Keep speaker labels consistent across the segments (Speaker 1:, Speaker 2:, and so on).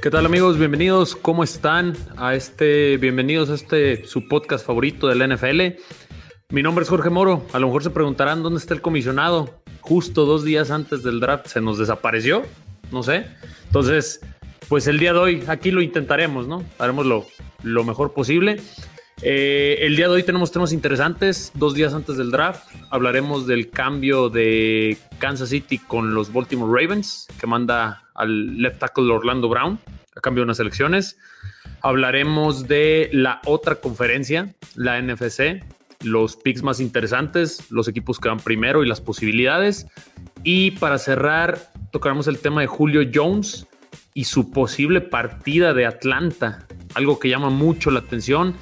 Speaker 1: ¿Qué tal amigos? Bienvenidos, ¿cómo están? A este, bienvenidos a este su podcast favorito del NFL. Mi nombre es Jorge Moro. A lo mejor se preguntarán dónde está el comisionado. Justo dos días antes del draft se nos desapareció. No sé. Entonces, pues el día de hoy aquí lo intentaremos, ¿no? Haremos lo, lo mejor posible. Eh, el día de hoy tenemos temas interesantes. Dos días antes del draft hablaremos del cambio de Kansas City con los Baltimore Ravens, que manda al left tackle Orlando Brown a cambio de unas elecciones. Hablaremos de la otra conferencia, la NFC, los picks más interesantes, los equipos que van primero y las posibilidades. Y para cerrar, tocaremos el tema de Julio Jones y su posible partida de Atlanta, algo que llama mucho la atención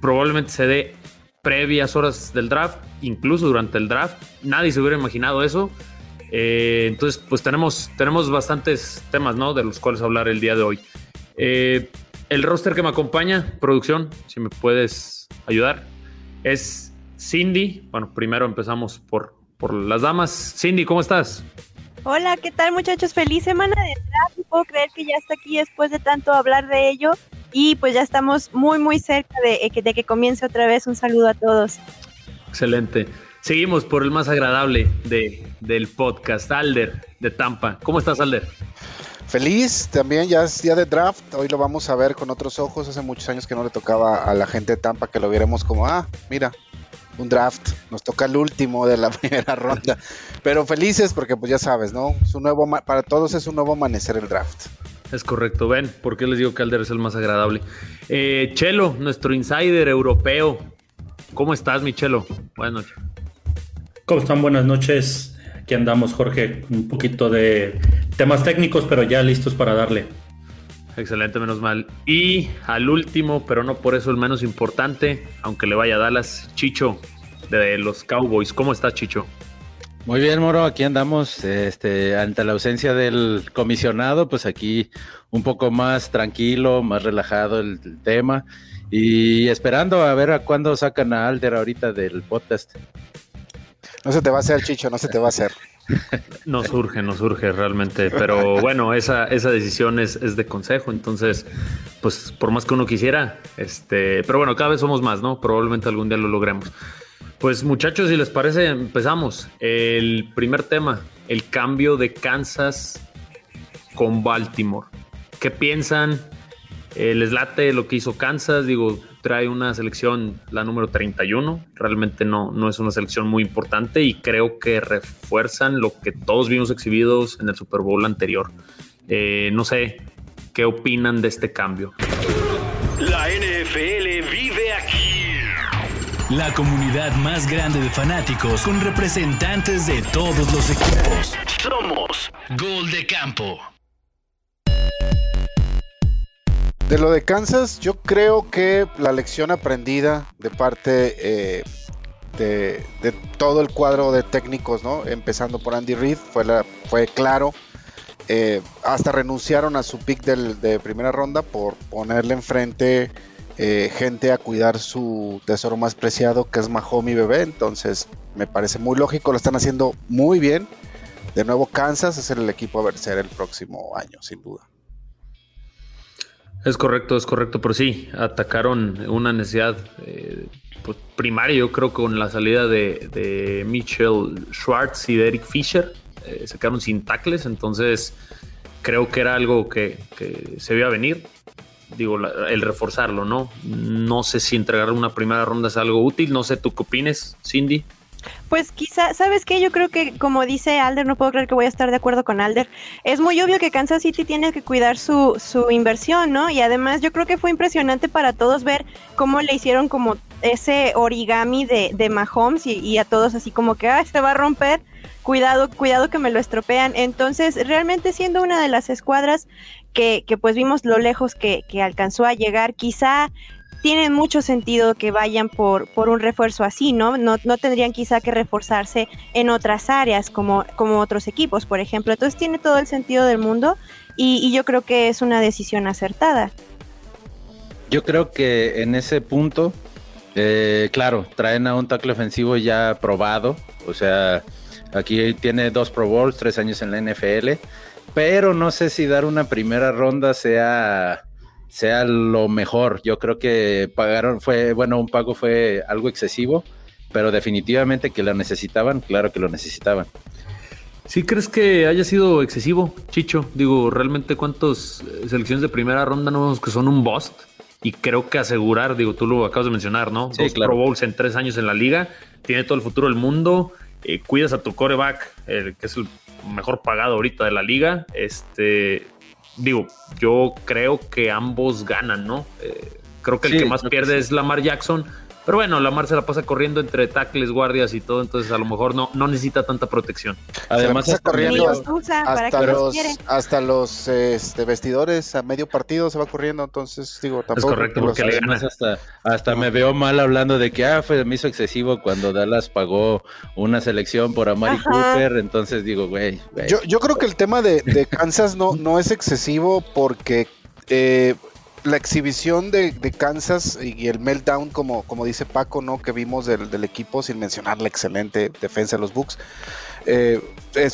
Speaker 1: probablemente se dé previas horas del draft, incluso durante el draft. Nadie se hubiera imaginado eso. Eh, entonces, pues tenemos, tenemos bastantes temas, ¿no? De los cuales hablar el día de hoy. Eh, el roster que me acompaña, producción, si me puedes ayudar, es Cindy. Bueno, primero empezamos por, por las damas. Cindy, ¿cómo estás?
Speaker 2: Hola, ¿qué tal muchachos? Feliz semana de draft. No puedo creer que ya está aquí después de tanto hablar de ello y pues ya estamos muy, muy cerca de, de que comience otra vez. Un saludo a todos.
Speaker 1: Excelente. Seguimos por el más agradable de, del podcast, Alder de Tampa. ¿Cómo estás, Alder?
Speaker 3: Feliz, también ya es día de draft, hoy lo vamos a ver con otros ojos, hace muchos años que no le tocaba a la gente de Tampa que lo viéramos como, ah, mira, un draft, nos toca el último de la primera ronda, pero felices porque pues ya sabes, ¿no? Su nuevo, para todos es un nuevo amanecer el draft.
Speaker 1: Es correcto, ven, ¿por qué les digo que Alder es el más agradable? Eh, Chelo, nuestro insider europeo. ¿Cómo estás, mi Chelo? Buenas noches.
Speaker 4: ¿Cómo están? Buenas noches. Aquí andamos, Jorge. Un poquito de temas técnicos, pero ya listos para darle.
Speaker 1: Excelente, menos mal. Y al último, pero no por eso el menos importante, aunque le vaya a Dallas, Chicho, de los Cowboys. ¿Cómo estás, Chicho?
Speaker 5: Muy bien, Moro, aquí andamos, este, ante la ausencia del comisionado, pues aquí un poco más tranquilo, más relajado el, tema y esperando a ver a cuándo sacan a Alder ahorita del podcast.
Speaker 3: No se te va a hacer, Chicho, no se te va a hacer.
Speaker 1: No surge, no surge realmente, pero bueno, esa, esa decisión es, es, de consejo, entonces, pues por más que uno quisiera, este, pero bueno, cada vez somos más, ¿no? Probablemente algún día lo logremos. Pues muchachos, si les parece, empezamos. El primer tema, el cambio de Kansas con Baltimore. ¿Qué piensan? Eh, ¿Les late lo que hizo Kansas? Digo, trae una selección, la número 31. Realmente no, no es una selección muy importante y creo que refuerzan lo que todos vimos exhibidos en el Super Bowl anterior. Eh, no sé, ¿qué opinan de este cambio?
Speaker 6: La NFL vive aquí. La comunidad más grande de fanáticos con representantes de todos los equipos. Somos Gol de Campo.
Speaker 3: De lo de Kansas, yo creo que la lección aprendida de parte eh, de, todo el cuadro de técnicos, ¿no? Empezando por Andy Reid, fue, fue claro. Eh, hasta renunciaron a su pick de primera ronda por ponerle enfrente eh, gente a cuidar su tesoro más preciado, que es Mahomes y bebé. Entonces, me parece muy lógico, lo están haciendo muy bien. De nuevo, Kansas es el equipo a vencer el próximo año, sin duda.
Speaker 1: Es correcto, es correcto, pero sí, atacaron una necesidad eh, pues, primaria, yo creo, con la salida de, Mitchell Schwartz y de Eric Fisher. Eh, se quedaron sin tackles, entonces creo que era algo que, se veía venir digo, el reforzarlo, ¿no? No sé si entregar una primera ronda es algo útil, no sé tú qué opines, Cindy.
Speaker 2: Pues quizá, ¿sabes qué? Yo creo que como dice Alder, no puedo creer que voy a estar de acuerdo con Alder. Es muy obvio que Kansas City tiene que cuidar su, su inversión, ¿no? Y además yo creo que fue impresionante para todos ver cómo le hicieron como ese origami de, de Mahomes y, a todos así como que, ah, se va a romper cuidado, cuidado que me lo estropean. Entonces, realmente siendo una de las escuadras que, que pues vimos lo lejos que, que, alcanzó a llegar, quizá tiene mucho sentido que vayan por, por un refuerzo así, ¿no? ¿no? No tendrían quizá que reforzarse en otras áreas como, como otros equipos, por ejemplo. Entonces tiene todo el sentido del mundo y, yo creo que es una decisión acertada.
Speaker 5: Yo creo que en ese punto, eh, claro, traen a un tackle ofensivo ya probado, o sea, Aquí tiene dos Pro Bowls, tres años en la NFL. pero no sé si dar una primera ronda sea sea lo mejor. Yo creo que pagaron, fue, bueno, un pago fue algo excesivo, pero definitivamente que lo necesitaban, claro que lo necesitaban.
Speaker 1: ¿Sí crees que haya sido excesivo, Chicho? Digo, realmente cuántas eh, selecciones de primera ronda no vemos que son un bust? Y creo que asegurar, digo, tú lo acabas de mencionar, ¿no?
Speaker 5: Sí,
Speaker 1: Dos
Speaker 5: claro.
Speaker 1: Pro Bowls en tres años en la liga, tiene todo el futuro del mundo, eh, cuidas a tu coreback, el que es el mejor pagado ahorita de la liga. Este, digo, yo creo que ambos ganan, ¿no? Eh, creo que el
Speaker 5: Sí,
Speaker 1: que más
Speaker 5: que
Speaker 1: pierde
Speaker 5: sí.
Speaker 1: es Lamar Jackson. Pero bueno, Lamar se la pasa corriendo entre tackles, guardias y todo, entonces a lo mejor no, no necesita tanta protección.
Speaker 5: Además,
Speaker 2: Ni
Speaker 3: corriendo
Speaker 2: los usa, ¿para
Speaker 3: hasta
Speaker 2: los
Speaker 3: hasta los este, vestidores a medio partido se va corriendo entonces digo tampoco
Speaker 1: correcto,
Speaker 3: los-
Speaker 1: porque le
Speaker 5: Además, hasta, hasta me veo mal hablando de que ah, fue, me hizo excesivo cuando Dallas pagó una selección por Amari. Cooper. Entonces digo, güey, güey.
Speaker 3: yo, yo creo que el tema de, de Kansas no, no es excesivo porque eh, la exhibición de, Kansas y el meltdown, como, como dice Paco, ¿no? que vimos del, equipo, sin mencionar la excelente defensa de los Bucks, eh,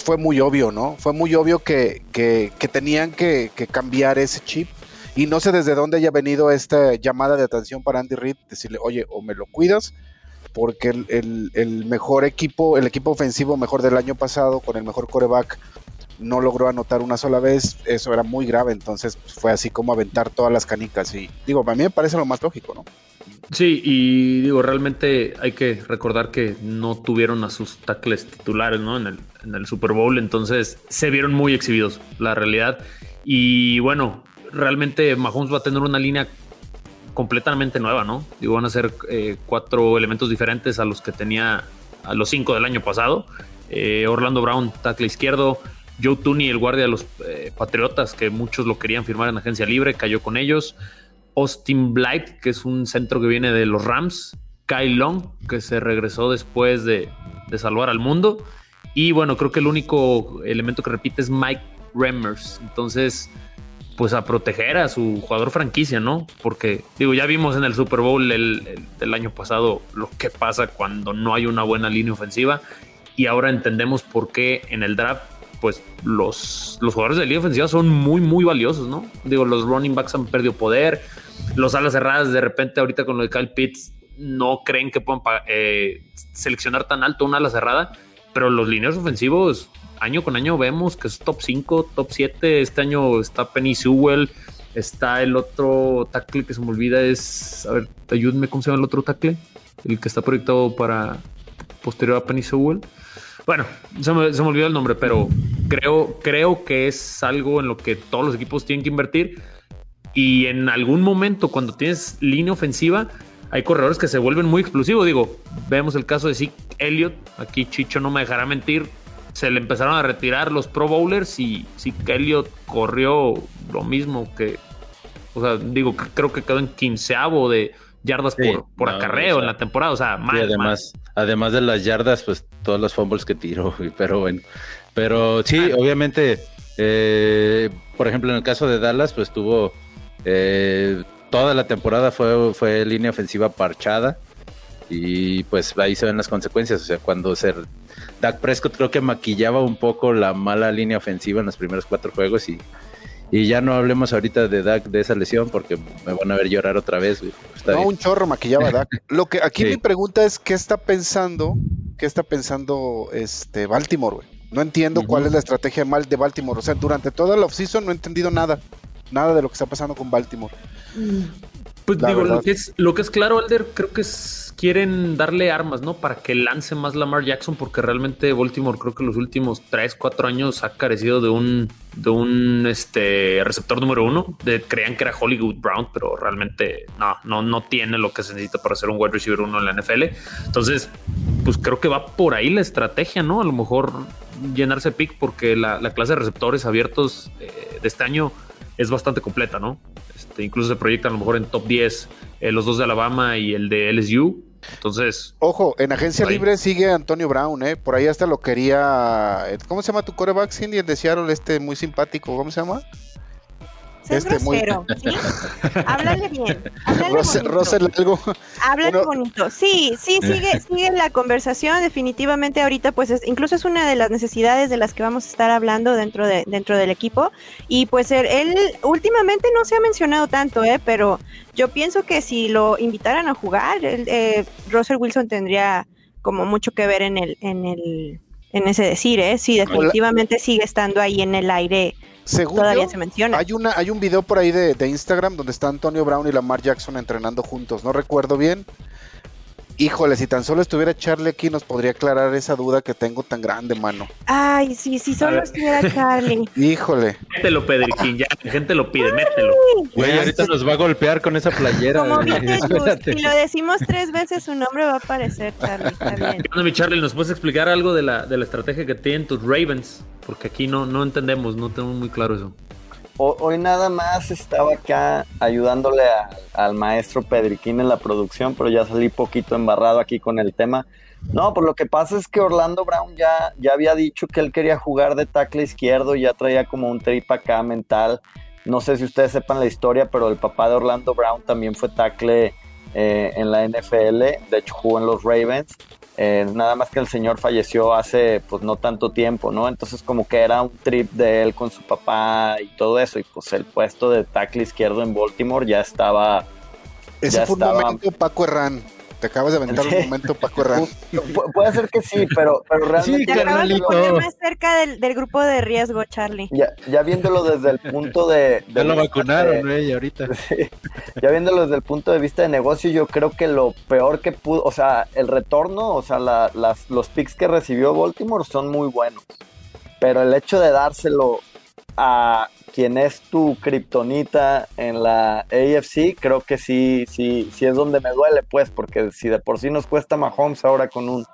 Speaker 3: fue muy obvio, ¿no? Fue muy obvio que, que- tenían que, cambiar ese chip. Y no sé desde dónde haya venido esta llamada de atención para Andy Reid, decirle, oye, o me lo cuidas, porque el- el mejor equipo, el equipo ofensivo mejor del año pasado, con el mejor coreback, no logró anotar una sola vez, eso era muy grave, entonces pues, fue así como aventar todas las canicas y digo, a mí me parece lo más lógico, ¿no?
Speaker 1: Sí, y digo, realmente hay que recordar que no tuvieron a sus tackles titulares, ¿no? En el, Super Bowl, entonces se vieron muy exhibidos, la realidad. Y bueno, realmente Mahomes va a tener una línea completamente nueva, ¿no? Digo, van a ser eh, cuatro elementos diferentes a los que tenía a los cinco del año pasado. Eh, Orlando Brown, tackle izquierdo. Joe Tooney, el guardia de los eh, Patriotas, que muchos lo querían firmar en agencia libre, cayó con ellos. Austin Blight, que es un centro que viene de los Rams. Kyle Long, que se regresó después de, de salvar al mundo. Y bueno, creo que el único elemento que repite es Mike Remmers. Entonces, pues a proteger a su jugador franquicia, ¿no? Porque, digo, ya vimos en el Super Bowl el, el- del año pasado lo que pasa cuando no hay una buena línea ofensiva. Y ahora entendemos por qué en el draft, pues los, los jugadores de línea ofensiva son muy, muy valiosos, ¿no? Digo, los running backs han perdido poder. Los alas cerradas, de repente, ahorita con lo de Kyle Pitts, no creen que puedan eh, seleccionar tan alto una ala cerrada. Pero los lineos ofensivos, año con año vemos que es top 5, top 7. Este año está Penny Sewell. Está el otro tackle que se me olvida es. A ver, ayúdame, ¿cómo se llama el otro tackle? El que está proyectado para posterior a Penny Sewell. Bueno, se me, se olvidó el nombre, pero creo, creo que es algo en lo que todos los equipos tienen que invertir. Y en algún momento, cuando tienes línea ofensiva, hay corredores que se vuelven muy explosivos. Digo, vemos el caso de Zeke Elliott. Aquí Chicho no me dejará mentir. Se le empezaron a retirar los Pro Bowlers y Zeke Elliott corrió lo mismo que. O sea, digo, creo que quedó en quinceavo de yardas
Speaker 5: Sí,
Speaker 1: por, por
Speaker 5: no,
Speaker 1: acarreo
Speaker 5: o sea,
Speaker 1: en la temporada. O sea, mal, mal.
Speaker 5: además, además de las yardas, pues todos los fumbles que tiró, güey, pero bueno. Pero sí,
Speaker 1: Ah.
Speaker 5: obviamente, eh, por ejemplo, en el caso de Dallas, pues tuvo eh, toda la temporada fue, fue línea ofensiva parchada y pues ahí se ven las consecuencias. O sea, cuando se Dak Prescott creo que maquillaba un poco la mala línea ofensiva en los primeros cuatro juegos y, y ya no hablemos ahorita de Dak de esa lesión porque me van a ver llorar otra vez. güey. Está
Speaker 3: no,
Speaker 5: bien.
Speaker 3: un chorro maquillaba a Dak. Lo que aquí
Speaker 5: Sí.
Speaker 3: mi pregunta es qué está pensando, qué está pensando este Baltimore, güey. No entiendo cuál es la estrategia mal de Baltimore. O sea, durante toda la offseason no he entendido nada. Nada de lo que está pasando con Baltimore.
Speaker 1: Pues
Speaker 3: La
Speaker 1: digo, lo que, es, lo que es claro, Alder, creo que es, quieren darle armas, ¿no? Para que lance más Lamar Jackson, porque realmente Baltimore creo que los últimos 3, 4 años ha carecido de un, de un este, receptor número uno. De, creían que era Hollywood Brown, pero realmente no, no, no tiene lo que se necesita para ser un wide receiver uno en la NFL. Entonces, pues creo que va por ahí la estrategia, ¿no? A lo mejor llenarse pick porque la, la clase de receptores abiertos eh, de este año es bastante completa, ¿no? Este, incluso se proyectan a lo mejor en top 10 eh, los dos de Alabama y el de LSU. Entonces,
Speaker 3: Ojo, en agencia libre sigue Antonio Brown, ¿eh? Por ahí hasta lo quería. ¿Cómo se llama tu coreback, Cindy? El de Seattle, este muy simpático. ¿Cómo se llama?
Speaker 2: Seas
Speaker 3: Este, muy-
Speaker 2: grosero, ¿sí? Háblale bien, háblale bonito.
Speaker 3: Algo.
Speaker 2: Háblale bonito. Sí, sí, sigue, sigue la conversación. Definitivamente ahorita, pues es, incluso es una de las necesidades de las que vamos a estar hablando dentro de dentro del equipo. Y pues él, él últimamente no se ha mencionado tanto, eh, pero yo pienso que si lo invitaran a jugar, él, eh, Russell Wilson tendría como mucho que ver en el, en el, en ese decir, eh. Sí, definitivamente sigue estando ahí en el aire.
Speaker 3: Según
Speaker 2: Todavía
Speaker 3: yo,
Speaker 2: se menciona.
Speaker 3: hay una hay un video por ahí de, de Instagram donde está Antonio Brown y Lamar Jackson entrenando juntos. No recuerdo bien. Híjole, si tan solo estuviera Charlie aquí nos podría aclarar esa duda que tengo tan grande, mano.
Speaker 2: Ay, sí, si solo estuviera Charlie.
Speaker 3: Híjole.
Speaker 1: Mételo, Pedriquín, ya la gente lo pide, mételo.
Speaker 5: Güey, ahorita nos va a golpear con esa playera.
Speaker 2: Como viste, si lo decimos tres veces, su nombre va a aparecer, Charlie. Está bien.
Speaker 1: ¿Qué onda, mi Charlie? ¿Nos puedes explicar algo de la, de la estrategia que tienen tus Ravens? Porque aquí no, no entendemos, no tenemos muy claro eso.
Speaker 7: Ho- Hoy nada más estaba acá ayudándole al maestro Pedriquín en la producción, pero ya salí poquito embarrado aquí con el tema. No, pues lo que pasa es que Orlando Brown ya, ya había dicho que él quería jugar de tackle izquierdo, ya traía como un trip acá mental. No sé si ustedes sepan la historia, pero el papá de Orlando Brown también fue tackle eh, en la NFL, de hecho jugó en los Ravens. Eh, nada más que el señor falleció hace pues no tanto tiempo, ¿no? Entonces como que era un trip de él con su papá y todo eso, y pues el puesto de tackle izquierdo en Baltimore ya estaba...
Speaker 3: Ese
Speaker 7: Ya
Speaker 3: fue un
Speaker 7: estaba-
Speaker 3: momento Paco Herrán. Te acabas de aventar un
Speaker 7: Sí.
Speaker 3: momento Paco Herrán.
Speaker 7: Pu- puede ser que sí, pero, pero realmente...
Speaker 2: Te acabas de
Speaker 5: carnalito.
Speaker 2: poner más cerca del, del grupo de riesgo, Charlie.
Speaker 7: Ya, ya viéndolo desde el punto de...
Speaker 5: Ya
Speaker 7: de
Speaker 5: lo
Speaker 7: vista
Speaker 5: vacunaron,
Speaker 7: de-
Speaker 5: güey, ahorita.
Speaker 7: ya viéndolo desde el punto de vista de negocio, yo creo que lo peor que pudo, o sea, el retorno, o sea, la- las, los picks que recibió Baltimore son muy buenos. Pero el hecho de dárselo a quien es tu kriptonita en la AFC, creo que sí, sí, sí es donde me duele, pues, porque si de por sí nos cuesta Mahomes ahora con un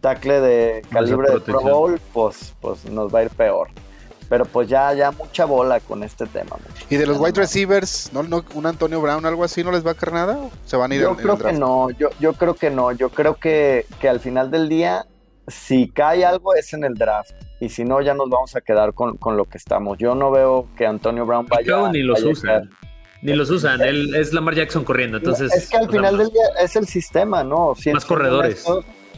Speaker 7: tackle de calibre de Pro. Bowl, pues, pues nos va a ir peor. Pero pues ya, ya mucha bola con este tema. mucho.
Speaker 3: Y de los wide receivers, ¿no, no, un Antonio Brown, algo así, no les va a caer nada? ¿O ¿Se van a ir
Speaker 7: Yo
Speaker 3: en- en
Speaker 7: creo
Speaker 3: el
Speaker 7: que no, yo, yo creo que no, yo creo que, que al final del día, si cae algo es en el draft, y si no ya nos vamos a quedar con, con lo que estamos. Yo no veo que Antonio Brown vaya
Speaker 1: Creo ni los usan. Ni los usan. Él es Lamar Jackson corriendo. Entonces,
Speaker 7: es que al final del día es el sistema, ¿no? Si
Speaker 1: Más corredores.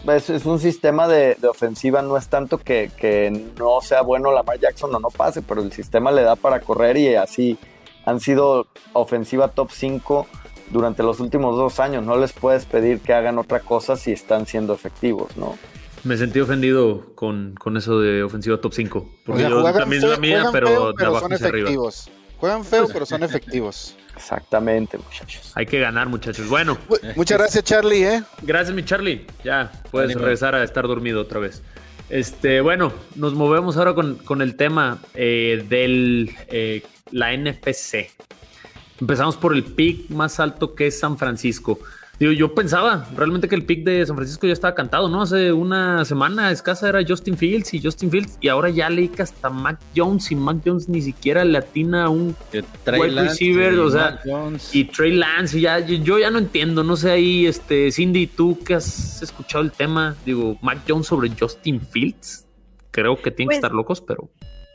Speaker 7: Es, es un sistema de, de ofensiva, no es tanto que, que no sea bueno Lamar Jackson o no pase, pero el sistema le da para correr y así han sido ofensiva top 5 durante los últimos dos años. No les puedes pedir que hagan otra cosa si están siendo efectivos, ¿no?
Speaker 1: Me sentí ofendido con, con eso de ofensiva top 5.
Speaker 3: O
Speaker 1: Porque
Speaker 3: sea,
Speaker 1: yo también
Speaker 3: feo-
Speaker 1: la mía, pero,
Speaker 3: feo,
Speaker 1: de abajo hacia arriba.
Speaker 3: Juegan feo, pero son efectivos.
Speaker 7: Exactamente, muchachos.
Speaker 1: Hay que ganar, muchachos. Bueno,
Speaker 3: Mu- Muchas gracias, Charlie, ¿eh?
Speaker 1: gracias, mi Charlie. Ya puedes
Speaker 5: Ánimo.
Speaker 1: regresar a estar dormido otra vez. Este, bueno, nos movemos ahora con, con el tema eh, del eh, la NFC. Empezamos por el pick más alto que es San Francisco. Digo, yo pensaba realmente que el pick de San Francisco ya estaba cantado, ¿no? Hace una semana escasa era Justin Fields y Justin Fields, y ahora ya leí que hasta Mac Jones y Mac Jones ni siquiera le atina a un Wide
Speaker 5: Lance
Speaker 1: receiver,
Speaker 5: y
Speaker 1: o sea, y Trey Lance, y ya, yo, yo ya no entiendo, no sé ahí, este, Cindy, tú que has escuchado el tema, digo, Mac Jones sobre Justin Fields, creo que tienen
Speaker 2: Pues-
Speaker 1: que estar locos, pero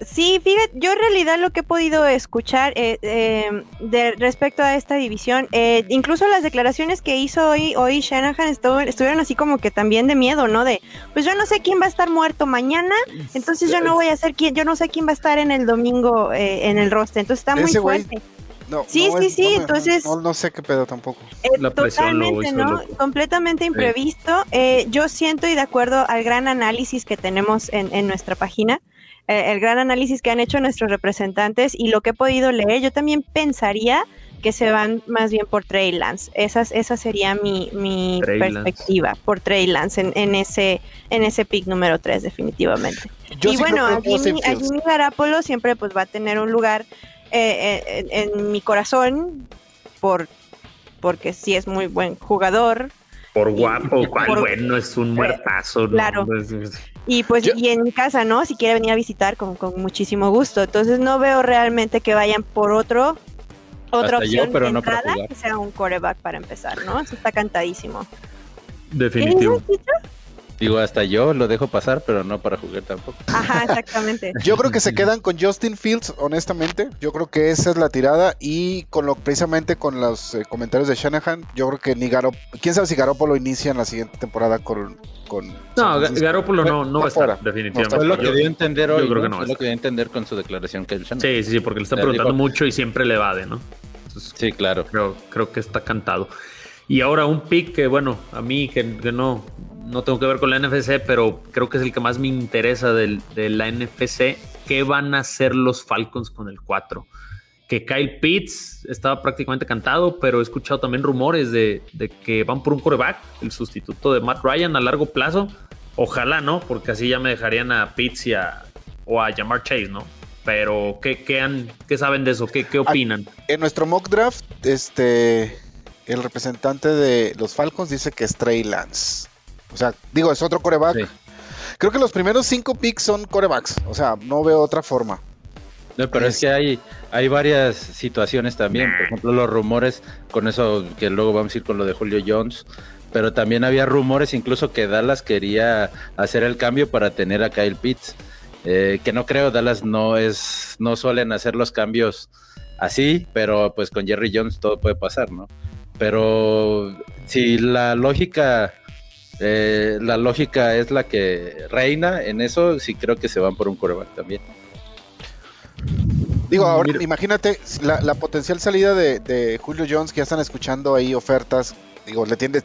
Speaker 2: Sí, fíjate, yo en realidad lo que he podido escuchar eh, eh, de respecto a esta división, eh, incluso las declaraciones que hizo hoy, hoy Shanahan estuvo- estuvieron así como que también de miedo, ¿no? De, pues yo no sé quién va a estar muerto mañana, entonces yo no voy a ser quién, yo no sé quién va a estar en el domingo eh, en el roster, entonces está muy fuerte.
Speaker 3: No,
Speaker 2: Sí,
Speaker 3: no
Speaker 2: sí,
Speaker 3: es-
Speaker 2: sí,
Speaker 3: no me-
Speaker 2: entonces-
Speaker 3: No, no sé qué pedo tampoco.
Speaker 2: Eh,
Speaker 1: La
Speaker 2: totalmente, ¿no?
Speaker 1: loco.
Speaker 2: Completamente imprevisto. Eh, yo siento y de acuerdo al gran análisis que tenemos en, en nuestra página, el gran análisis que han hecho nuestros representantes y lo que he podido leer, yo también pensaría que se van más bien por Trey Lance. Esa, esa sería mi, mi
Speaker 1: Lance.
Speaker 2: perspectiva por Trey Lance en, en ese en ese pick número 3 definitivamente.
Speaker 3: Yo
Speaker 2: y
Speaker 3: sí
Speaker 2: bueno, a Jimmy, a. Jimmy Garapolo siempre pues va a tener un lugar eh, eh, en, en mi corazón por porque sí es muy buen jugador
Speaker 1: por guapo, cuál
Speaker 2: por-
Speaker 1: bueno, es un muertazo.
Speaker 2: Claro. Y pues
Speaker 3: Yo-
Speaker 2: y en mi casa, ¿no? Si quiere venir a visitar con, con muchísimo gusto. Entonces no veo realmente que vayan por otro otra
Speaker 5: Hasta yo,
Speaker 2: opción
Speaker 5: pero
Speaker 2: de
Speaker 5: no para
Speaker 2: entrada
Speaker 5: jugar.
Speaker 2: que sea un coreback para empezar, ¿no? Eso está cantadísimo. ¿Qué
Speaker 1: Definitivo.
Speaker 2: dices, Chicho?
Speaker 5: Digo, hasta yo lo dejo pasar, pero no para jugar tampoco.
Speaker 2: Ajá, exactamente.
Speaker 3: Yo creo que se quedan con Justin Fields, honestamente. Yo creo que esa es la tirada. Y con lo precisamente con los eh, comentarios de Shanahan, yo creo que ni Garo, quién sabe si Garoppolo inicia en la siguiente temporada con. con
Speaker 1: no, Garoppolo no, no va a estar, definitivamente.
Speaker 5: Fue lo que dio a entender hoy.
Speaker 1: Yo creo que no.
Speaker 5: Fue lo que dio a entender con su declaración que
Speaker 1: Shanahan. Sí, sí, sí, porque le están preguntando mucho y siempre le evade, ¿no?
Speaker 5: sí, claro.
Speaker 1: Creo, creo que está cantado. Y ahora un pick que, bueno, a mí que, no, no tengo que ver con la NFC, pero creo que es el que más me interesa de la NFC. ¿Qué van a hacer los Falcons con el 4? Que Kyle Pitts estaba prácticamente cantado, pero he escuchado también rumores de, que van por un coreback, el sustituto de Matt Ryan a largo plazo. Ojalá no, porque así ya me dejarían a Pitts y a, o a Jamar Chase, ¿no? Pero, ¿qué, qué, han, qué saben de eso? ¿Qué, ¿Qué opinan?
Speaker 3: En nuestro mock draft, este el representante de los Falcons dice que es Trey Lance. O sea, digo, es otro coreback. Creo que los primeros cinco picks son corebacks. O sea, no veo otra forma.
Speaker 5: No, pero es, que hay, hay varias situaciones también. Por ejemplo, los rumores, con eso que luego vamos a ir con lo de Julio Jones. Pero también había rumores incluso que Dallas quería hacer el cambio para tener a Kyle Pitts. Eh, que no creo, Dallas no es, no suelen hacer los cambios así, pero pues con Jerry Jones todo puede pasar, ¿no? pero si la lógica eh, la lógica es la que reina en eso, sí creo que se van por un coreback también.
Speaker 3: Digo, ahora imagínate la, potencial salida de, Julio Jones, que ya están escuchando ahí ofertas. Digo, le tiende.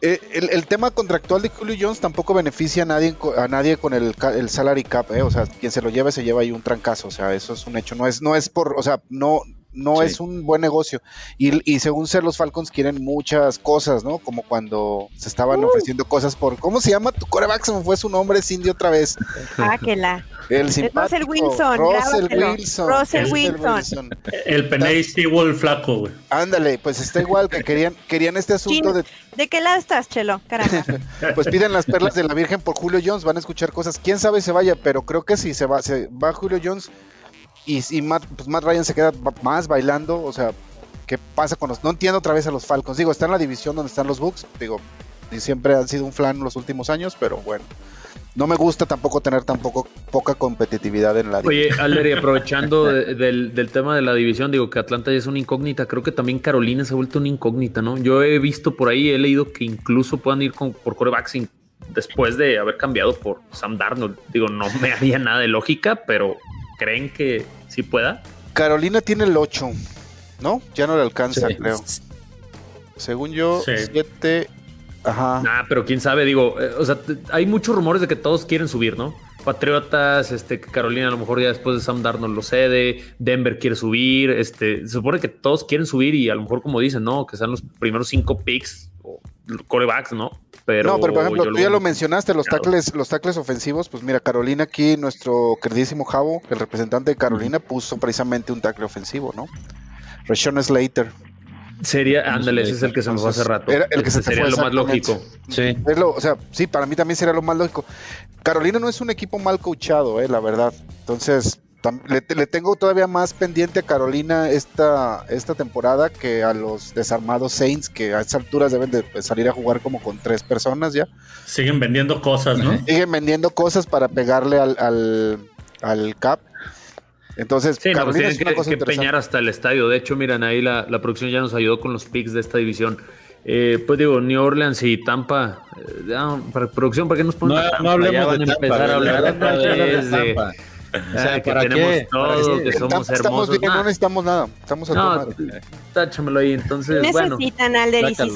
Speaker 3: Eh, el, tema contractual de Julio Jones tampoco beneficia a nadie, a nadie con el, el salary cap, ¿eh? O sea, quien se lo lleve se lleva ahí un trancazo. O sea, eso es un hecho. No es, no es por, o sea, no, no es un buen negocio. Y, según ser los Falcons quieren muchas cosas, ¿no? Como cuando se estaban uh. ofreciendo cosas por, ¿cómo se llama? Tu coreback se me fue su nombre, Cindy, otra vez.
Speaker 2: Ah, que la.
Speaker 3: El Russell
Speaker 2: Wilson.
Speaker 3: Russell Wilson.
Speaker 2: Russell Wilson.
Speaker 4: El Peney Stewart flaco, güey.
Speaker 3: Ándale, pues está igual que querían, querían este asunto de...
Speaker 2: ¿De qué lado estás, Chelo? Caramba.
Speaker 3: pues piden las perlas de la Virgen por Julio Jones, van a escuchar cosas. Quién sabe se vaya, pero creo que si se va, se va Julio Jones y, Matt, pues Matt Ryan se queda más bailando, o sea, ¿qué pasa con los... No entiendo otra vez a los Falcons, digo, está en la división donde están los Bucks, digo, y siempre han sido un flan los últimos años, pero bueno. No me gusta tampoco tener tampoco poca competitividad en la
Speaker 1: división. Oye, Alder, y aprovechando del, tema de la división, digo que Atlanta ya es una incógnita, creo que también Carolina se ha vuelto una incógnita, ¿no? Yo he visto por ahí, he leído que incluso puedan ir con, por corebacks después de haber cambiado por Sam Darnold. Digo, no me haría nada de lógica, pero ¿creen que si pueda.
Speaker 3: Carolina tiene el 8, ¿no? Ya no le alcanza, creo. Según yo, 7. Ajá.
Speaker 1: Ah, pero quién sabe, digo, eh, o sea, hay muchos rumores de que todos quieren subir, ¿no? Patriotas, este, Carolina a lo mejor ya después de Sam Darnold lo cede, Denver quiere subir, este, se supone que todos quieren subir y a lo mejor como dicen, ¿no? Que sean los primeros cinco picks o corebacks, ¿no?
Speaker 3: Pero no, pero por ejemplo, tú ya lo mencionaste, los tackles, los tackles ofensivos, pues mira, Carolina aquí, nuestro queridísimo Javo, el representante de Carolina, puso precisamente un tackle ofensivo, ¿no? Rashon Slater.
Speaker 1: Sería, ándale, ese es el que se nos fue hace rato. el que sería lo más lógico.
Speaker 3: Sí. o sea, sí, para mí también sería lo más lógico. Carolina no es un equipo mal coachado, eh, la verdad. Entonces, le, tengo todavía más pendiente a Carolina esta, esta temporada que a los desarmados Saints, que a estas alturas deben de salir a jugar como con tres personas ya.
Speaker 4: Siguen vendiendo cosas, ¿no?
Speaker 3: Siguen vendiendo cosas para pegarle al, al, cap. Entonces,
Speaker 1: sí, Carolina es que, peñar hasta el estadio. De hecho, miran, ahí la, producción ya nos ayudó con los picks de esta división. Eh, pues digo, New Orleans y Tampa. Eh, para producción, ¿para qué nos ponen?
Speaker 5: No, no hablemos de empezar a hablar
Speaker 1: de, o sea, que ¿para tenemos qué? todo, que somos hermosos.
Speaker 3: Bien, no necesitamos nada. Estamos a no,
Speaker 1: táchamelo ahí. Entonces,
Speaker 2: necesitan,
Speaker 1: bueno.
Speaker 2: Alder, y si,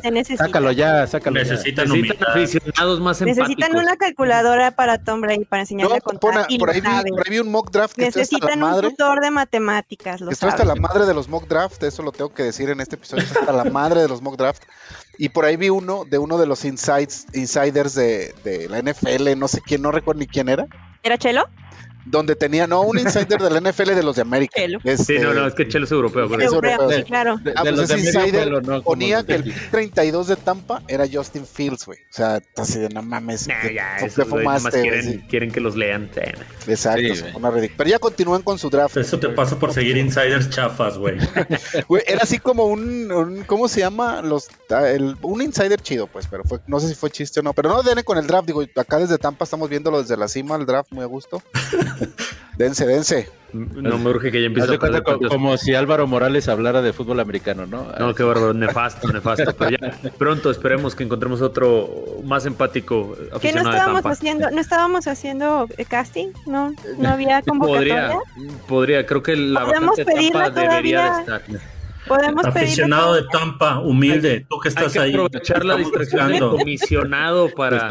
Speaker 2: se necesita.
Speaker 5: Sácalo ya, sácalo
Speaker 1: necesitan, ya. Necesitan aficionados más
Speaker 2: Necesitan una calculadora para Tom Brady para enseñarle a contar.
Speaker 3: y por, ahí vi, por ahí vi un mock draft
Speaker 2: que Necesitan un tutor de matemáticas. Lo
Speaker 3: Esto hasta la madre de los mock draft, eso lo tengo que decir en este episodio. Hasta la madre de los mock draft. Y por ahí vi uno de uno de los insights, insiders de, de la NFL, no sé quién, no recuerdo ni quién era.
Speaker 2: ¿Era Chelo?
Speaker 3: Donde tenía, no, un insider del NFL de los de América.
Speaker 1: Este, sí, no, no, es que Chelo es europeo.
Speaker 2: Es europeo, sí, claro.
Speaker 3: De, ah, pues los insider ponía que el 32 de Tampa era Justin Fields, güey. O sea, así de no mames.
Speaker 1: Nah, ya, eso, fumaste, quieren, quieren, que los lean.
Speaker 3: Exacto, sí, una Pero ya continúan con su draft.
Speaker 4: Eso te pasa por seguir insiders chafas,
Speaker 3: güey. Era así como un, un, ¿cómo se llama? Los, el, un insider chido, pues, pero fue, no sé si fue chiste o no. Pero no denle con el draft, digo, acá desde Tampa estamos viéndolo desde la cima, el draft muy a gusto. dense, dense.
Speaker 1: No me urge que ya empiece
Speaker 5: a cuenta como, si Álvaro Morales hablara de fútbol americano, ¿no?
Speaker 1: No, qué bárbaro, nefasto, nefasto. Pero ya pronto esperemos que encontremos otro más empático.
Speaker 2: Que no estábamos haciendo, no estábamos haciendo eh, casting, no, no había convocatoria.
Speaker 1: Podría, podría, creo que la de Tampa debería de estar.
Speaker 4: Aficionado de Tampa, humilde, tú que estás ahí.
Speaker 1: aprovechar la distracción del comisionado para,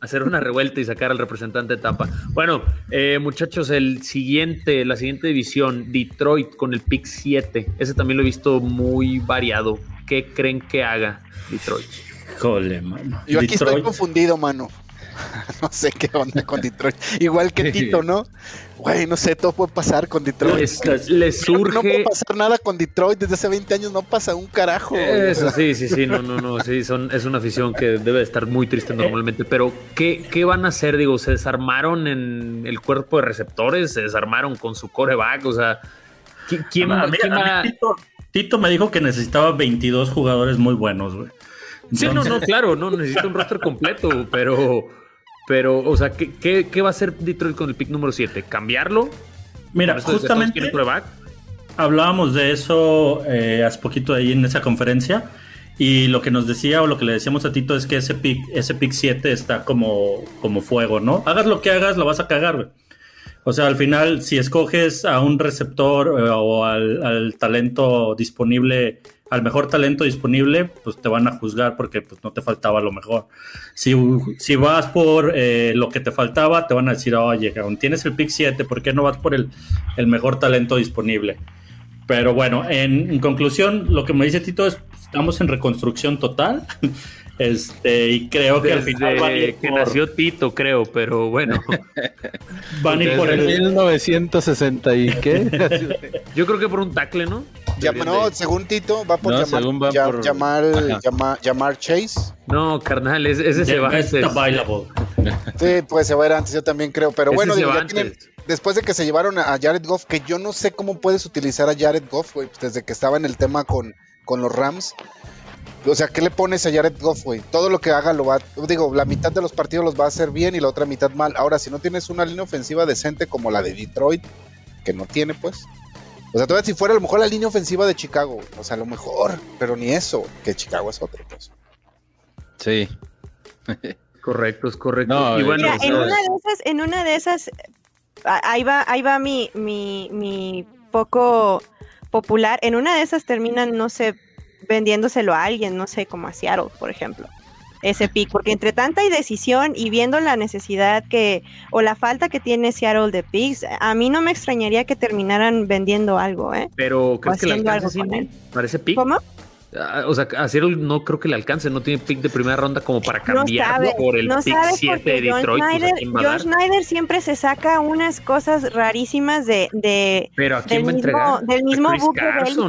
Speaker 1: hacer una revuelta y sacar al representante de Tampa. Bueno, eh, muchachos, el siguiente, la siguiente división, Detroit con el pick 7. Ese también lo he visto muy variado. ¿Qué creen que haga Detroit?
Speaker 4: Jole, mano.
Speaker 3: Yo aquí estoy confundido, mano. no sé qué onda con Detroit. Igual que Tito, ¿no? Güey, no sé, todo puede pasar con Detroit.
Speaker 1: Les, surge...
Speaker 3: No puede pasar nada con Detroit. Desde hace 20 años no pasa un carajo.
Speaker 1: Eso sí, sí, sí. No, no, no. Sí, son, es una afición que debe estar muy triste normalmente. Pero, ¿qué, ¿qué van a hacer? Digo, ¿se desarmaron en el cuerpo de receptores? ¿Se desarmaron con su coreback? O sea, ¿quién,
Speaker 4: a Tito, Tito me dijo que necesitaba 22 jugadores muy buenos, güey.
Speaker 1: Sí, no, no, claro, no necesita un roster completo, pero pero, o sea, ¿qué, qué, va a hacer Detroit con el pick número 7? ¿Cambiarlo?
Speaker 4: Mira, justamente hablábamos de eso eh, hace poquito ahí en esa conferencia. Y lo que nos decía o lo que le decíamos a Tito es que ese pick, ese pick 7 está como, como fuego, ¿no? Hagas lo que hagas, lo vas a cagar, güey. O sea, al final, si escoges a un receptor eh, o al, al, talento disponible al mejor talento disponible, pues te van a juzgar porque pues, no te faltaba lo mejor. Si, si vas por eh, lo que te faltaba, te van a decir, oye, tienes el pick 7, ¿por qué no vas por el, el mejor talento disponible? Pero bueno, en, conclusión, lo que me dice Tito es, estamos en reconstrucción total. Este, y creo que al final
Speaker 1: que nació Tito, creo, pero bueno.
Speaker 5: van a ir por el 1960 y qué?
Speaker 1: Yo creo que por un tackle, ¿no?
Speaker 3: no, según Tito, va por, llamar, Chase.
Speaker 1: No, carnal, ese, se va.
Speaker 4: Es available.
Speaker 3: Sí, pues se va a ir antes, yo también creo. Pero bueno, después de que se llevaron a Jared Goff, que yo no sé cómo puedes utilizar a Jared Goff, güey, desde que estaba en el tema con, con los Rams. O sea, ¿qué le pones a Jared Goff, güey? Todo lo que haga lo va, digo, la mitad de los partidos los va a hacer bien y la otra mitad mal. Ahora, si no tienes una línea ofensiva decente como la de Detroit, que no tiene, pues, o sea, todavía si fuera a lo mejor la línea ofensiva de Chicago, o sea, a lo mejor, pero ni eso, que Chicago es otro, pues.
Speaker 5: Sí.
Speaker 1: correcto, es correcto. y bueno,
Speaker 2: Mira, en una de esas, en una de esas, ahí va, ahí va mi, mi, mi poco popular. En una de esas terminan, no sé, vendiéndoselo a alguien, no sé, como a Seattle, por ejemplo ese pick, porque entre tanta indecisión y viendo la necesidad que o la falta que tiene Seattle de picks, a mí no me extrañaría que terminaran vendiendo algo, ¿eh?
Speaker 1: Pero ¿crees que le alcance ¿Parece pick?
Speaker 2: ¿Cómo?
Speaker 1: Ah, o sea, a Seattle no creo que le alcance, no tiene pick de primera ronda como para cambiarlo por el pick 7 de Detroit.
Speaker 2: Pues, John Schneider siempre se saca unas cosas rarísimas de, de
Speaker 1: Pero ¿a quién va a entregar?
Speaker 2: Del mismo buque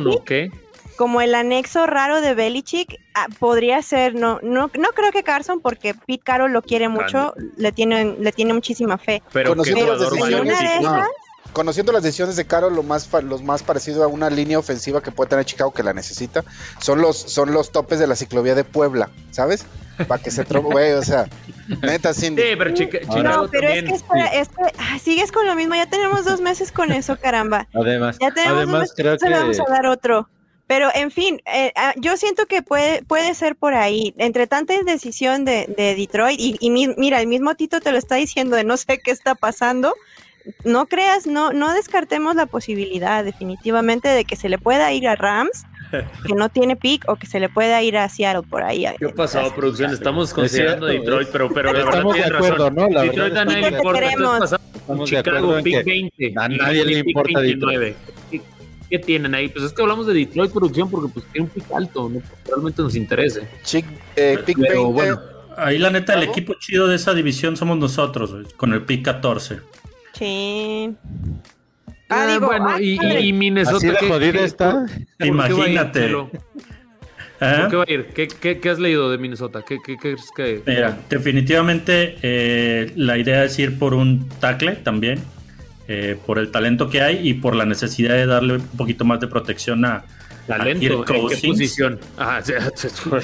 Speaker 1: o qué?
Speaker 2: Como el anexo raro de Belichick, ah, podría ser, no, no, no creo que Carson, porque Pete Carroll lo quiere mucho, le tiene, le tiene muchísima fe.
Speaker 1: Pero, conociendo, las
Speaker 3: decisiones, conociendo las decisiones de Carroll, lo más, los más parecido a una línea ofensiva que puede tener Chicago que la necesita, son los, son los topes de la ciclovía de Puebla, ¿sabes? Para que se güey, o sea, neta,
Speaker 1: Sí, pero Chicago No,
Speaker 2: pero es que, espera, es que ah, sigues con lo mismo, ya tenemos dos meses con eso, caramba.
Speaker 5: Además,
Speaker 2: ya tenemos
Speaker 5: además
Speaker 2: dos meses, creo que... vamos a dar otro. Pero en fin, eh, ah, yo siento que puede, puede ser por ahí. Entre tanta indecisión de, de Detroit, y, y, mira, el mismo Tito te lo está diciendo de no sé qué está pasando. No creas, no, no descartemos la posibilidad definitivamente de que se le pueda ir a Rams, que no tiene pick, o que se le pueda ir a Seattle por ahí.
Speaker 1: ¿Qué ha pasado, producción? Estamos considerando Detroit, pero, pero la verdad
Speaker 5: tienes razón. ¿no? La
Speaker 2: Detroit a nadie le importa.
Speaker 1: Chicago, pick 20.
Speaker 5: A nadie le importa Detroit.
Speaker 1: ¿Qué tienen ahí? Pues es que hablamos de Detroit Producción porque pues tiene un pick alto, ¿no? realmente nos interese.
Speaker 3: Chic, eh, pick
Speaker 4: Pero, bueno, ahí la neta, el equipo chido de esa división somos nosotros, con el pick 14.
Speaker 2: Sí.
Speaker 1: Ah, ah digo, bueno, y, y, Minnesota.
Speaker 5: Así de jodida está.
Speaker 4: Imagínate.
Speaker 1: ¿Eh? ¿Qué va a ir? ¿Qué, qué, qué has leído de Minnesota? ¿Qué, qué, qué es que.?
Speaker 4: Mira, definitivamente eh, la idea es ir por un tackle también. Eh, por el talento que hay y por la necesidad de darle un poquito más de protección a,
Speaker 1: Talento, ¿en qué posición? Ah,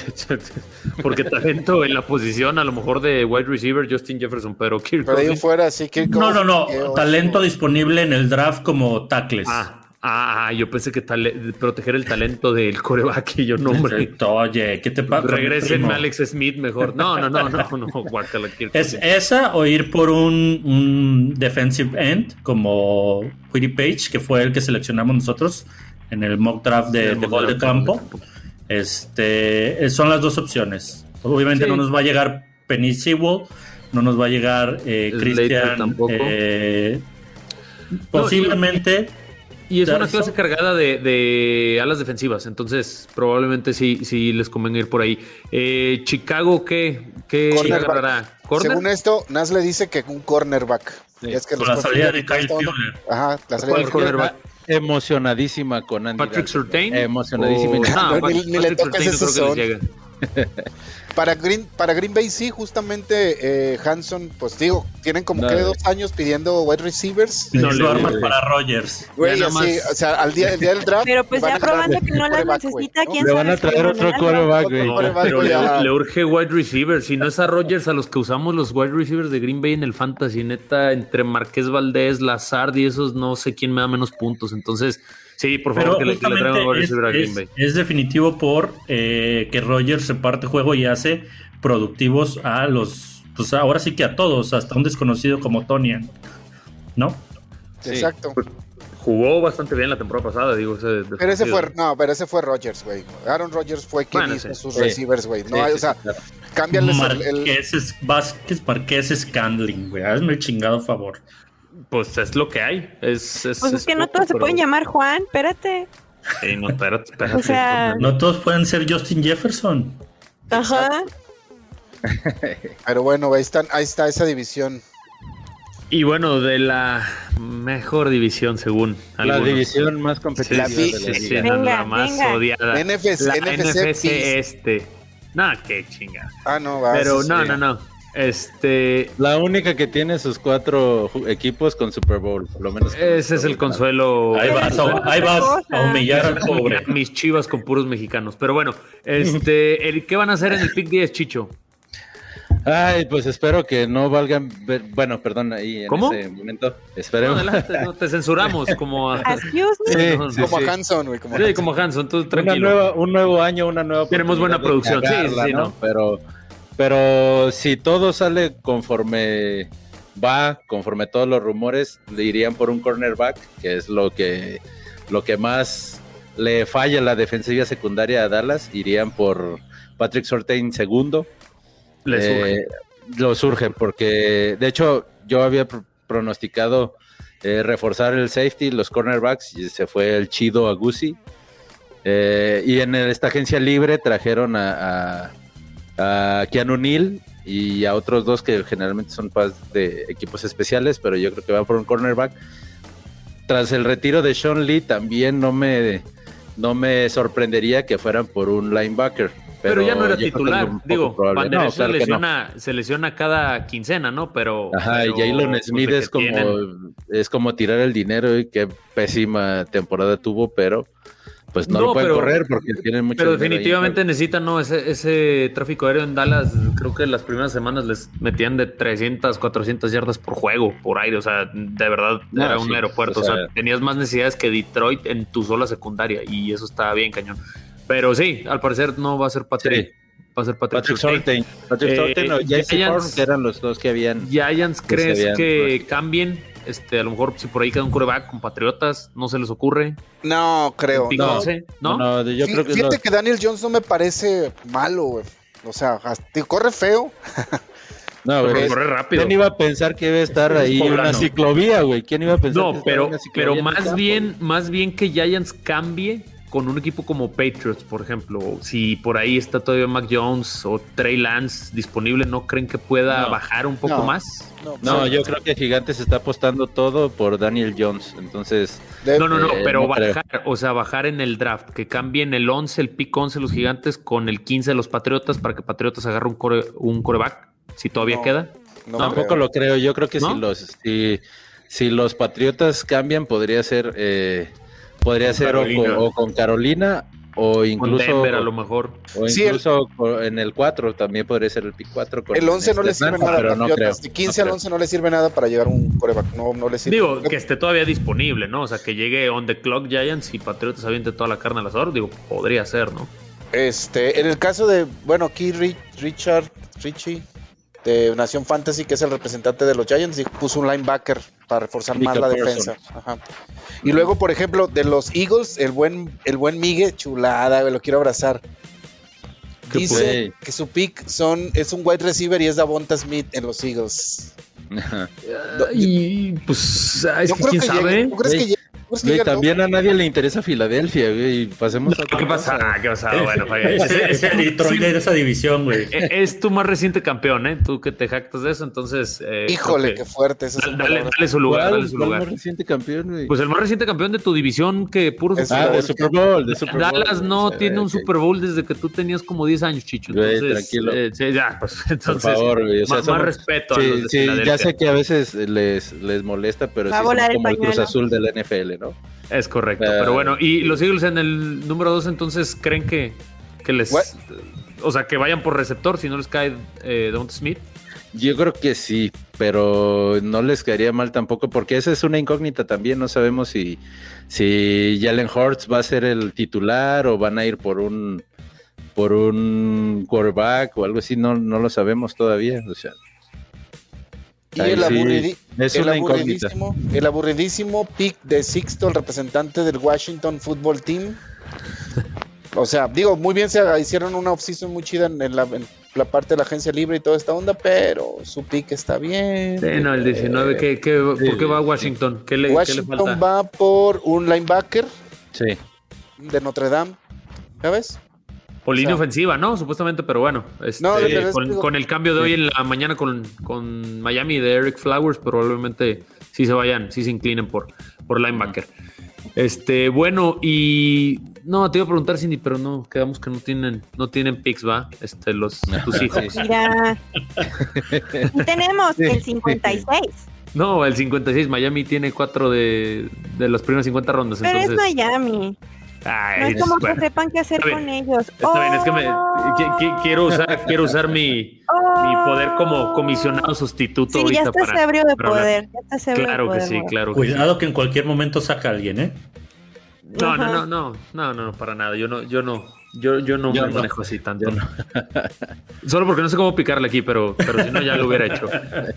Speaker 1: porque talento en la posición a lo mejor de wide receiver Justin Jefferson, pero Kirk
Speaker 3: Pero ahí fuera, sí, Kirk
Speaker 4: No, no, no, talento disponible en el draft como tackles.
Speaker 1: Ah, Ah, yo pensé que proteger el talento del coreback y yo no, hombre.
Speaker 4: Oye, ¿qué te pasa?
Speaker 1: Regresenme Alex Smith mejor. No, no, no, no, no,
Speaker 4: ¿Es esa o ir por un, defensive end como Quiddy Page, que fue el que seleccionamos nosotros en el mock draft de, gol de campo? Este, son las dos opciones. Obviamente no nos va a llegar Penny Sewell, no nos va a llegar eh, Christian. Eh, posiblemente.
Speaker 1: Y es una clase cargada de, alas defensivas, entonces probablemente sí, sí les convenga ir por ahí. Eh, Chicago, ¿qué, qué
Speaker 3: agarrará? Según esto, Nas le dice que un cornerback.
Speaker 4: Es que Con la salida de Kyle Fuller.
Speaker 3: Ajá, la salida de cornerback.
Speaker 5: Emocionadísima con Andy.
Speaker 1: Patrick Surtain.
Speaker 5: Emocionadísima.
Speaker 3: No, ni, ni, le toques ese son. Para Green, para Green Bay sí, justamente eh, Hanson, pues digo, tienen como que dos años pidiendo wide receivers.
Speaker 4: No lo arman para Rogers.
Speaker 3: Güey, o sea, al día, el día del draft.
Speaker 2: Pero pues ya probando que no las necesita, ¿quién
Speaker 5: Le van a traer otro quarterback, güey.
Speaker 1: pero le, urge wide receiver. Si no es a Rogers, a los que usamos los wide receivers de Green Bay en el Fantasy, neta, entre Marqués Valdés, Lazard y esos, no sé quién me da menos puntos. Entonces, Sí, por favor, que le, que
Speaker 4: le es, es, definitivo por eh, que Rogers reparte juego y hace productivos a los, pues ahora sí que a todos, hasta un desconocido como Tonian, ¿no?
Speaker 3: Exacto. Pues,
Speaker 1: jugó bastante bien la temporada pasada, digo. Ese
Speaker 3: pero ese fue, no, pero ese fue Rogers, güey. Aaron Rogers fue quien hizo sus receivers, güey. No, o sea, cámbiales
Speaker 4: el, el... es Vázquez, Marqués es Candling, güey. Hazme el chingado favor.
Speaker 1: Pues es lo que hay. Es,
Speaker 2: pues es que no todos se pueden llamar Juan, espérate.
Speaker 1: no, espérate, espérate.
Speaker 4: no todos pueden ser Justin Jefferson.
Speaker 2: Ajá.
Speaker 3: Pero bueno, ahí, están, ahí está esa división.
Speaker 1: Y bueno, de la mejor división, según.
Speaker 5: La división más competitiva.
Speaker 1: La, la, más odiada.
Speaker 3: NFC,
Speaker 1: la NFC, este. No, qué chinga.
Speaker 3: Ah, no, va.
Speaker 1: Pero no, no, no. Este.
Speaker 5: La única que tiene sus cuatro equipos con Super Bowl, por lo menos.
Speaker 1: Ese es el consuelo.
Speaker 4: Ahí vas, ahí vas a humillar al pobre.
Speaker 1: Mis chivas con puros mexicanos. Pero bueno, este, ¿qué van a hacer en el Pick 10, Chicho?
Speaker 5: Ay, pues espero que no valgan. Bueno, perdón, ahí en ese momento. Esperemos.
Speaker 1: No, te censuramos como a.
Speaker 3: como a Hanson, güey.
Speaker 1: Como, sí, como Hanson, tú tranquilo.
Speaker 5: Una nueva, un nuevo año, una nueva.
Speaker 1: Tenemos buena producción, sí, sí, ¿no?
Speaker 5: Pero pero si todo sale conforme va, conforme todos los rumores, le irían por un cornerback, que es lo que, lo que más le falla la defensiva secundaria a Dallas, irían por Patrick Sortain segundo.
Speaker 1: Le surge. Eh,
Speaker 5: lo surge, porque de hecho yo había pronosticado eh, reforzar el safety, los cornerbacks, y se fue el chido a Gucci. Eh, y en esta agencia libre trajeron a a Keanu Neal y a otros dos que generalmente son de equipos especiales, pero yo creo que va por un cornerback. Tras el retiro de Sean Lee, también no me, no me sorprendería que fueran por un linebacker.
Speaker 1: Pero, ya no era titular, digo, se, lesiona, se lesiona cada quincena, ¿no? Pero.
Speaker 5: Ajá, y Jalen pues, Smith es como, es como tirar el dinero y qué pésima temporada tuvo, pero pues no, lo pueden correr porque tienen mucho
Speaker 1: Pero definitivamente necesitan, ¿no? Ese, ese tráfico aéreo en Dallas, creo que las primeras semanas les metían de 300, 400 yardas por juego, por aire, o sea, de verdad era un aeropuerto, o sea, tenías más necesidades que Detroit en tu sola secundaria y eso estaba bien cañón. Pero sí, al parecer no va a ser Patrick. Va a ser Patrick,
Speaker 5: Patrick. Patrick eh, o Jesse que eran los dos que habían.
Speaker 1: Giants, ¿crees que cambien? Este, a lo mejor si por ahí queda un coreback con Patriotas, ¿no se les ocurre?
Speaker 3: No, creo.
Speaker 1: No,
Speaker 3: ¿no? yo creo que fíjate que Daniel Jones no me parece malo, güey. O sea, corre feo.
Speaker 5: No, güey. Corre rápido. ¿Quién iba a pensar que debe estar ahí una ciclovía, güey? ¿Quién iba a pensar
Speaker 1: no, pero, pero más bien, más bien que Giants cambie con un equipo como Patriots, por ejemplo, si por ahí está todavía Mac Jones o Trey Lance disponible, ¿no creen que pueda bajar un poco más?
Speaker 5: No, yo creo que Gigantes está apostando todo por Daniel Jones, entonces...
Speaker 1: No, no, no, eh, pero bajar, o sea, bajar en el draft, que cambien el 11, el pick 11 los Gigantes con el 15 de los Patriotas para que Patriotas agarre un, un coreback, si todavía queda.
Speaker 5: No, tampoco lo creo, yo creo que si los... Si, si los Patriotas cambian, podría ser... Eh, Podría ser o con, Carolina o incluso
Speaker 1: a lo mejor.
Speaker 5: O incluso en el 4 también podría ser el pick 4.
Speaker 3: el 11 no le sirve nada. Pero no creo, de 15 al 11 no le sirve nada para llevar un coreback. No, no le sirve.
Speaker 1: Digo, que esté todavía disponible, ¿no? O sea, que llegue on the clock Giants y Patriotas aviente toda la carne al asador. Digo, podría ser, ¿no?
Speaker 3: Este, en el caso de, bueno, aquí Richard, Richie, de Nación Fantasy, que es el representante de los Giants, y puso un linebacker para reforzar más la defensa. Y luego, por ejemplo, de los Eagles, el buen, el buen Migue, chulada, lo quiero abrazar. Dice que su pick son, es un wide receiver y es Davonta Smith en los Eagles.
Speaker 1: y pues, es que quién sabe.
Speaker 5: Pues también a nadie le interesa Filadelfia, güey. Pasemos a
Speaker 1: ¿Qué pasa? ¿Qué pasa? Bueno,
Speaker 4: es, el Detroit de esa división, güey.
Speaker 1: E, es tu más reciente campeón, ¿eh? Tú que te jactas de eso, entonces.
Speaker 3: Eh, Híjole, qué fuerte.
Speaker 1: dale, dale, su lugar, dale su lugar.
Speaker 5: el más reciente campeón, güey?
Speaker 1: Pues el más reciente campeón de tu división que puro
Speaker 5: Ah, de Super Bowl, de Super
Speaker 1: Bowl. Dallas no tiene un Super Bowl desde que tú tenías como 10 años, Chicho. Entonces,
Speaker 5: tranquilo.
Speaker 1: Eh, sí, ya, pues entonces.
Speaker 5: Por favor, güey.
Speaker 1: O sea, más, respeto
Speaker 5: sí, a los de Sí, ya sé que a veces les, les molesta, pero sí son como el Cruz Azul del NFL, ¿no?
Speaker 1: Es correcto, pero bueno, y los Eagles en el número 2 entonces creen que, que les... O sea, que vayan por receptor si no les cae eh, Don Smith.
Speaker 5: Yo creo que sí, pero no les caería mal tampoco, porque esa es una incógnita también. No sabemos si, si Jalen Hurts va a ser el titular o van a ir por un por un quarterback o algo así. No, no lo sabemos todavía. O sea,
Speaker 3: y el, aburridísimo, el aburridísimo pick de Sixto, el representante del Washington Football Team. O sea, digo, muy bien se hicieron una offseason muy chida en la, parte de la agencia libre y toda esta onda, pero su pick está bien.
Speaker 1: Sí, no, el 19, ¿qué, qué, por qué va a Washington? ¿Qué le,
Speaker 3: Washington va por un linebacker
Speaker 5: sí.
Speaker 3: de Notre Dame, ¿sabes?
Speaker 1: O línea ofensiva, ¿no? Supuestamente, pero bueno. Este, con, el cambio de hoy en la mañana con, con, Miami de Eric Flowers, probablemente sí se vayan, sí se inclinen por, por linebacker. Este, bueno, y no, te iba a preguntar, Cindy, pero no, quedamos que no tienen, no tienen picks, ¿va? Este, los tus hijos.
Speaker 2: Mira. tenemos el 56.
Speaker 1: No, el 56. Miami tiene cuatro de, de las primeras 50 rondas.
Speaker 2: Pero es Miami no es como que sepan qué hacer con ellos.
Speaker 1: Está bien, es que me, oh. quiero usar, quiero usar mi, mi, poder como comisionado sustituto.
Speaker 2: Sí, ya estás ebrio de poder.
Speaker 1: claro que sí, claro.
Speaker 4: Cuidado que en cualquier momento saca alguien, ¿eh?
Speaker 1: No, no, no, no, no, no, para nada. Yo no, yo no, yo, yo no me manejo así tanto. Solo porque no sé cómo picarle aquí, pero, pero si no ya lo hubiera hecho.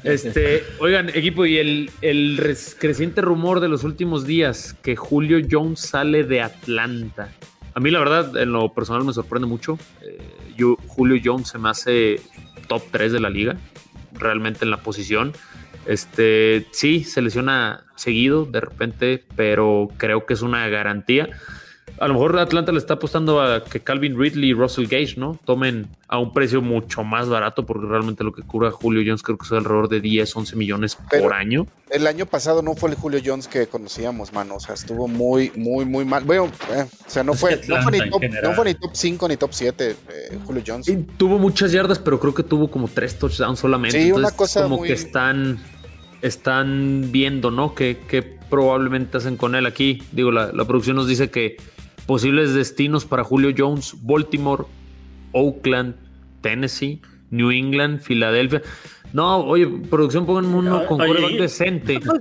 Speaker 1: Este, oigan, equipo, y el, el creciente rumor de los últimos días que Julio Jones sale de Atlanta. A mí la verdad, en lo personal me sorprende mucho. Eh, yo, Julio Jones se me hace top 3 de la liga, realmente en la posición. Este, sí, se lesiona seguido de repente, pero creo que es una garantía a lo mejor Atlanta le está apostando a que Calvin Ridley y Russell Gage, ¿no? Tomen a un precio mucho más barato, porque realmente lo que cura Julio Jones creo que es alrededor de 10, 11 millones por año.
Speaker 3: El año pasado no fue el Julio Jones que conocíamos, mano. O sea, estuvo muy, muy, muy mal. Bueno, eh, o sea, no fue, no fue, ni top, no fue, ni top, 5 ni top 7 eh, Julio Jones.
Speaker 1: tuvo muchas yardas, pero creo que tuvo como 3 touchdowns solamente. Sí, una cosa como que están, están viendo, ¿no? Que, probablemente hacen con él aquí. Digo, la, la producción nos dice que Posibles destinos para Julio Jones, Baltimore, Oakland, Tennessee, New England, Filadelfia. No, oye, producción, pongan uno con coreback decente. Pues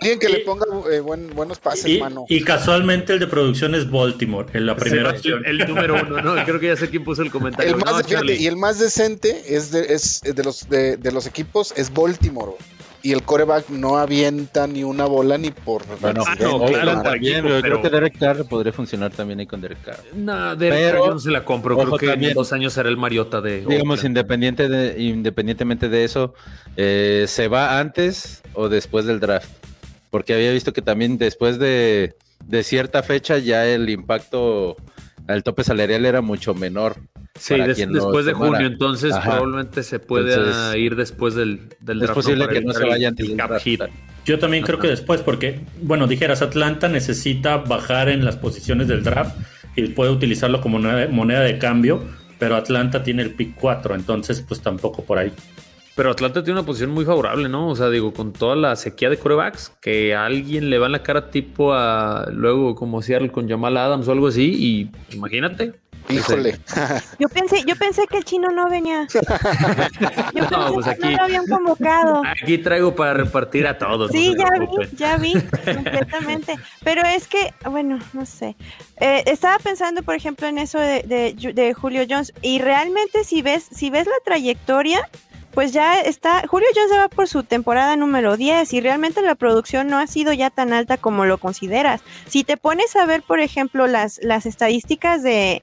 Speaker 3: Alguien que le ponga eh, buenos pases,
Speaker 4: y,
Speaker 3: mano.
Speaker 4: Y casualmente el de producción es Baltimore, en la primera opción.
Speaker 1: El número uno, ¿no? Creo que ya sé quién puso el comentario.
Speaker 3: El más, y el más decente es de, es de los, de, de los equipos es Baltimore y el coreback no avienta ni una bola ni por.
Speaker 5: Bueno, claro, también, creo que Derek Carr podría funcionar también ahí con Derek Carr.
Speaker 1: No, Derek Carr yo no se la compro. Creo que en dos años será el Mariota de.
Speaker 5: Digamos, independiente de, independientemente de eso, eh, ¿se va antes o después del draft? Porque había visto que también después de, de cierta fecha ya el impacto el tope salarial era mucho menor.
Speaker 1: Sí, después de junio, entonces probablemente se puede ir después del, del
Speaker 5: Es posible que no se vaya antes
Speaker 4: Yo también creo que después, porque, bueno, dijeras, Atlanta necesita bajar en las posiciones del draft y puede utilizarlo como moneda de cambio, pero Atlanta tiene el pick 4, entonces pues tampoco por ahí.
Speaker 1: Pero Atlanta tiene una posición muy favorable, ¿no? O sea, digo, con toda la sequía de corebacks, que a alguien le va en la cara tipo a luego como Seattle con Jamal Adams o algo así, y imagínate,
Speaker 3: Híjole.
Speaker 2: Yo pensé, yo pensé que el chino no venía. Yo pensé
Speaker 1: pues
Speaker 2: que
Speaker 1: aquí-
Speaker 2: no lo habían convocado.
Speaker 1: Aquí traigo para repartir a todos.
Speaker 2: Sí, ya vi, ya vi, completamente. Pero es que, bueno, no sé. Eh, estaba pensando, por ejemplo, en eso de, de- de Julio Jones. Y realmente, si ves, si ves la trayectoria, pues ya está. Julio Jones ya va por su temporada número 10 y realmente la producción no ha sido ya tan alta como lo consideras. Si te pones a ver, por ejemplo, las, las estadísticas de.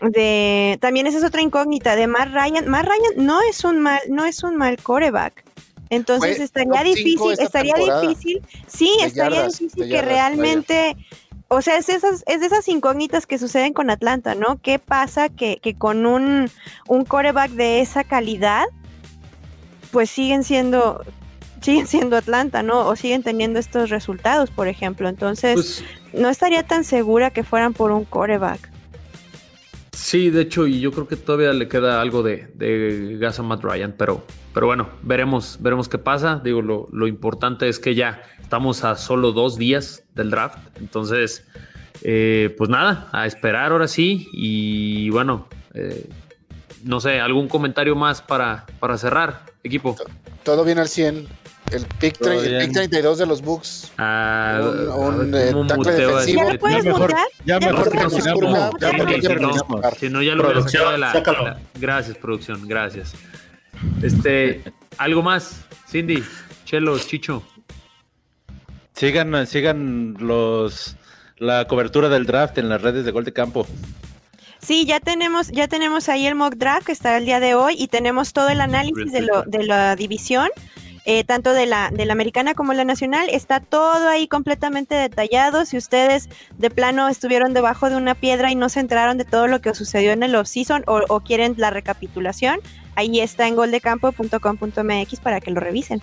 Speaker 2: De, también esa es otra incógnita de Matt Ryan. Matt Ryan no es un mal, no es un mal coreback. Entonces
Speaker 3: Fue
Speaker 2: estaría difícil,
Speaker 3: esta
Speaker 2: estaría difícil, sí, estaría
Speaker 3: yardas,
Speaker 2: difícil que
Speaker 3: yardas,
Speaker 2: realmente, o sea, es esas, es de esas incógnitas que suceden con Atlanta, ¿no? ¿Qué pasa que, que con un, un coreback de esa calidad, pues siguen siendo, siguen siendo Atlanta, ¿no? O siguen teniendo estos resultados, por ejemplo. Entonces,
Speaker 1: Pues,
Speaker 2: no estaría tan segura que fueran por un coreback.
Speaker 1: Sí, de hecho, y yo creo que todavía le queda algo de, de gas a Matt Ryan, pero, pero bueno, veremos, veremos qué pasa. Digo, lo, importante es que ya estamos a solo dos días del draft, entonces, eh, pues nada, a esperar ahora sí, y bueno, eh, no sé, algún comentario más para, para cerrar, equipo.
Speaker 3: Todo bien al 100. El pick, el pick 32 de los Bucks.
Speaker 1: Ah,
Speaker 3: Un- un,
Speaker 1: a ver,
Speaker 3: eh,
Speaker 1: ¿cómo
Speaker 3: tackle defensivo.
Speaker 2: ¿Ya lo puedes
Speaker 5: ya mejor,
Speaker 1: si no, ya lo hubiera sacado de la, la- Gracias, producción, gracias. Este, algo más, Cindy, Chelo, Chicho.
Speaker 5: Sigan, sigan los la cobertura del draft en las redes de Gol de Campo.
Speaker 2: Sí, ya tenemos, ya tenemos ahí el mock draft que está el día de hoy y tenemos todo el análisis de, lo, de la división, eh, tanto de la, de la americana como la nacional. Está todo ahí completamente detallado. Si ustedes de plano estuvieron debajo de una piedra y no se enteraron de todo lo que sucedió en el off-season o, o quieren la recapitulación, ahí está en goldecampo.com.mx para que lo revisen.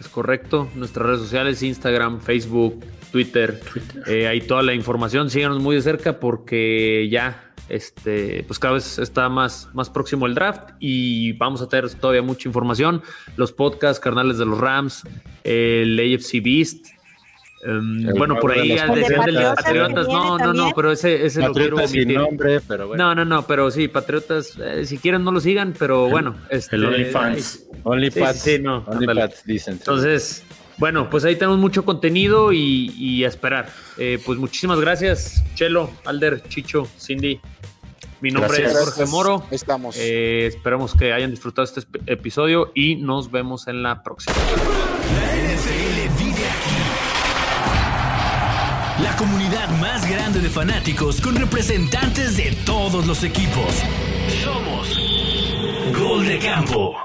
Speaker 1: Es correcto. Nuestras redes sociales, Instagram, Facebook, Twitter. eh, ahí toda la información. Síganos muy de cerca porque ya, este, pues cada vez está más, más próximo el draft y vamos a tener todavía mucha información. Los podcasts, carnales de los Rams, el AFC Beast. em,
Speaker 5: El
Speaker 1: bueno, por
Speaker 5: de
Speaker 1: ahí al
Speaker 2: Patriotas
Speaker 1: no, no, no, pero ese, ese lo quiero
Speaker 5: Patriotas sin
Speaker 1: omitir.
Speaker 5: nombre, pero bueno.
Speaker 1: No, no, no, pero sí, Patriotas, eh, si quieren no lo sigan, pero bueno. Este,
Speaker 4: El OnlyFans.
Speaker 5: Only
Speaker 1: Sí,
Speaker 5: Pats.
Speaker 1: sí, sí, no,
Speaker 5: Only dicen.
Speaker 1: Entonces, bueno, pues ahí tenemos mucho contenido y, y a esperar. Eh, pues muchísimas gracias, Chelo, Alder, Chicho, Cindy. Mi nombre
Speaker 4: Gracias.
Speaker 1: es Jorge Moro.
Speaker 3: Estamos.
Speaker 1: Eh, esperamos que hayan disfrutado este episodio y nos vemos en la próxima.
Speaker 6: NFL vive aquí. La comunidad más grande de fanáticos con representantes de todos los equipos. Somos Gol de Campo.